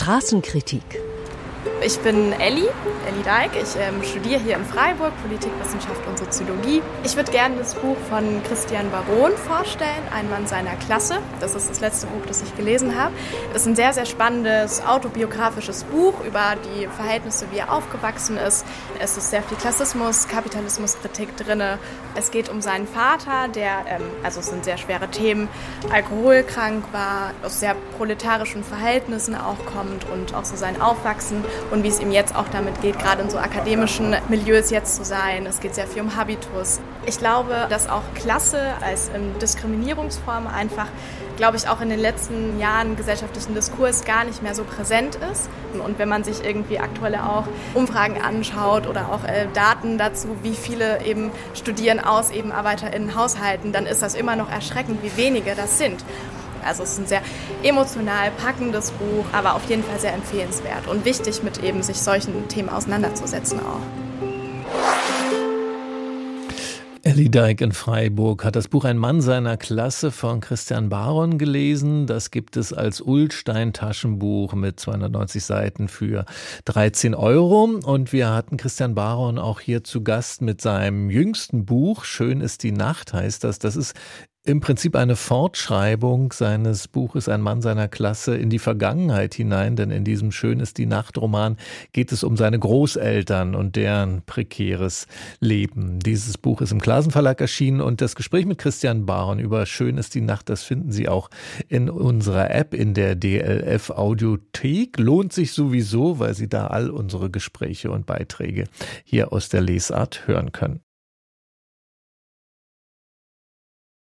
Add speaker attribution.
Speaker 1: Straßenkritik
Speaker 2: ich bin Elli, Elli Deik. Ich ähm, studiere hier in Freiburg Politikwissenschaft und Soziologie. Ich würde gerne das Buch von Christian Baron vorstellen, Ein Mann seiner Klasse. Das ist das letzte Buch, das ich gelesen habe. Es ist ein sehr, sehr spannendes autobiografisches Buch über die Verhältnisse, wie er aufgewachsen ist. Es ist sehr viel Klassismus, Kapitalismuskritik drin. Es geht um seinen Vater, der, ähm, also es sind sehr schwere Themen, alkoholkrank war, aus sehr proletarischen Verhältnissen auch kommt und auch so sein Aufwachsen und wie es ihm jetzt auch damit geht, gerade in so akademischen Milieus jetzt zu sein. Es geht sehr viel um Habitus. Ich glaube, dass auch Klasse als ähm, Diskriminierungsform einfach, glaube ich, auch in den letzten Jahren gesellschaftlichen Diskurs gar nicht mehr so präsent ist. Und wenn man sich irgendwie aktuelle auch Umfragen anschaut oder auch äh, Daten dazu, wie viele eben studieren aus eben ArbeiterInnen Haushalten, dann ist das immer noch erschreckend, wie wenige das sind. Also es ist ein sehr emotional packendes Buch, aber auf jeden Fall sehr empfehlenswert und wichtig, mit eben sich solchen Themen auseinanderzusetzen auch.
Speaker 3: Ellie Dyke in Freiburg hat das Buch Ein Mann seiner Klasse von Christian Baron gelesen. Das gibt es als Ullstein-Taschenbuch mit 290 Seiten für 13 Euro. Und wir hatten Christian Baron auch hier zu Gast mit seinem jüngsten Buch. Schön ist die Nacht heißt das. Das ist im Prinzip eine Fortschreibung seines Buches Ein Mann seiner Klasse in die Vergangenheit hinein, denn in diesem Schön ist die Nacht-Roman geht es um seine Großeltern und deren prekäres Leben. Dieses Buch ist im Klasen Verlag erschienen und das Gespräch mit Christian Baron über Schön ist die Nacht, das finden Sie auch in unserer App in der DLF Audiothek. Lohnt sich sowieso, weil Sie da all unsere Gespräche und Beiträge hier aus der Lesart hören können.